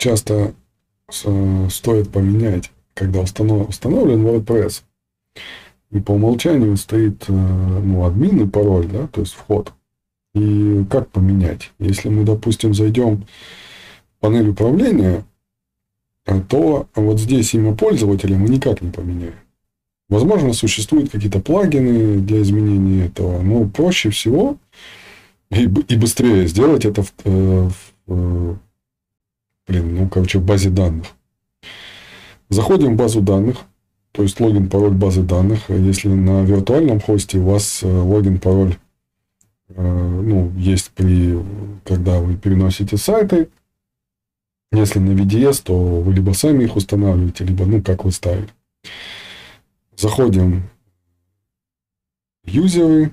часто стоит поменять, когда установлен WordPress. И по умолчанию стоит ну, админ и пароль, да, то есть вход. И как поменять? Если мы, допустим, зайдем в панель управления, то вот здесь имя пользователя мы никак не поменяем. Возможно, существуют какие-то плагины для изменения этого, но проще всего и, быстрее сделать это в, э, в, э, блин, ну, короче, в базе данных. Заходим в базу данных, то есть логин, пароль базы данных. Если на виртуальном хосте у вас э, логин, пароль ну, есть при, когда вы переносите сайты. Если на VDS, то вы либо сами их устанавливаете, либо, ну, как вы ставили. Заходим юзеры,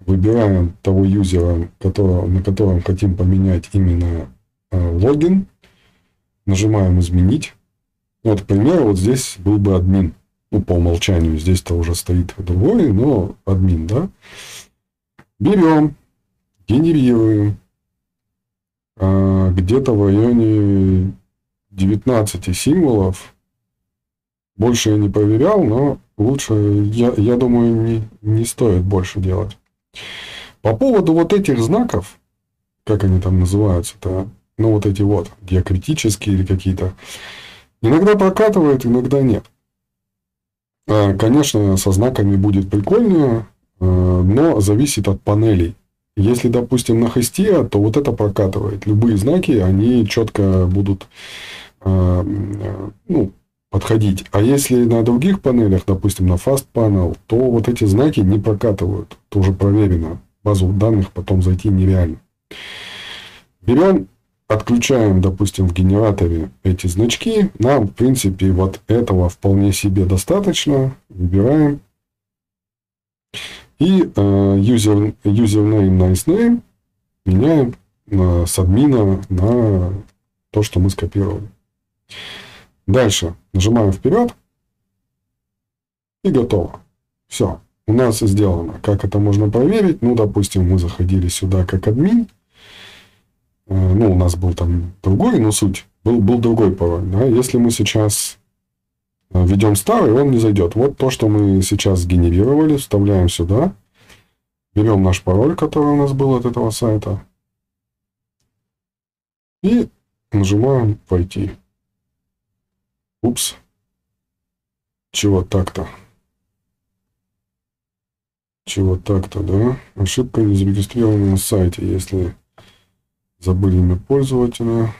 выбираем того юзера, которого, на котором хотим поменять именно э, логин, нажимаем «Изменить». Вот, к примеру, вот здесь был бы админ. Ну, по умолчанию здесь-то уже стоит другой, но админ, да. Берем, генерируем а, где-то в районе 19 символов. Больше я не проверял, но лучше, я, я думаю, не, не стоит больше делать. По поводу вот этих знаков, как они там называются-то, ну вот эти вот, диакритические или какие-то, иногда прокатывают, иногда нет. А, конечно, со знаками будет прикольнее, а, но зависит от панелей. Если, допустим, на хосте, то вот это прокатывает. Любые знаки, они четко будут а, ну, подходить. А если на других панелях, допустим, на Fast Panel, то вот эти знаки не прокатывают. Это уже проверено. Базу данных потом зайти нереально. Берем, отключаем, допустим, в генераторе эти значки. Нам, в принципе, вот этого вполне себе достаточно. Выбираем. И э, user, username, nice name меняем э, с админа на то, что мы скопировали. Дальше нажимаем вперед. И готово. Все. У нас сделано. Как это можно проверить? Ну, допустим, мы заходили сюда как админ. Э, ну, у нас был там другой, но суть. Был, был другой пароль. Да? Если мы сейчас э, введем старый, он не зайдет. Вот то, что мы сейчас сгенерировали, вставляем сюда. Берем наш пароль, который у нас был от этого сайта. И нажимаем «Войти». Упс. Чего так-то? Чего так-то, да? Ошибка не зарегистрирована на сайте, если забыли имя пользователя.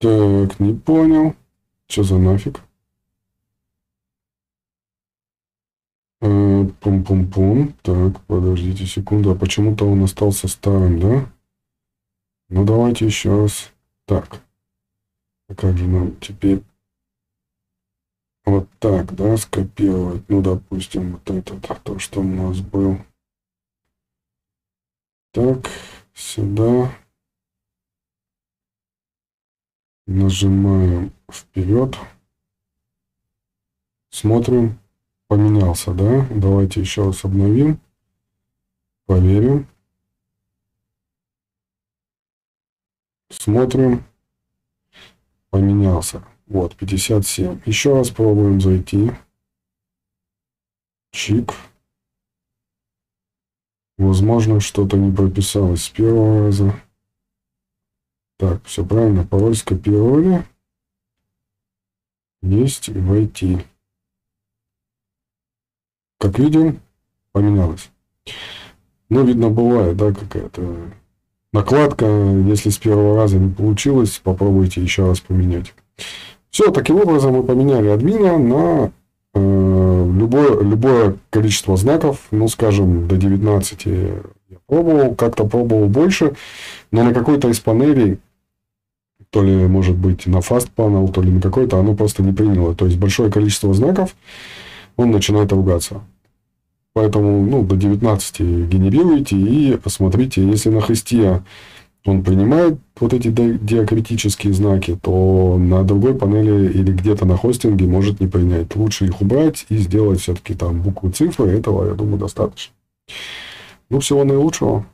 Так, не понял. Что за нафиг? Э, пум-пум-пум. Так, подождите секунду. А почему-то он остался старым, да? Ну, давайте еще раз. Так. А как же нам теперь вот так, да, скопировать? Ну, допустим, вот это, то, что у нас был. Так, сюда. Нажимаем вперед. Смотрим. Поменялся, да? Давайте еще раз обновим. Проверим. Смотрим поменялся. Вот, 57. Еще раз пробуем зайти. Чик. Возможно, что-то не прописалось с первого раза. Так, все правильно. Пароль скопировали. Есть войти. Как видим, поменялось. Ну, видно, бывает, да, какая-то Накладка, если с первого раза не получилось, попробуйте еще раз поменять. Все, таким образом мы поменяли админа на любое, любое количество знаков, ну, скажем, до 19 я пробовал, как-то пробовал больше, но на какой-то из панелей, то ли, может быть, на Fast Panel, то ли на какой-то, оно просто не приняло. То есть, большое количество знаков, он начинает ругаться. Поэтому ну, до 19 генерируйте и посмотрите, если на хосте он принимает вот эти диакритические знаки, то на другой панели или где-то на хостинге может не принять. Лучше их убрать и сделать все-таки там буквы, цифры. Этого, я думаю, достаточно. Ну, всего наилучшего.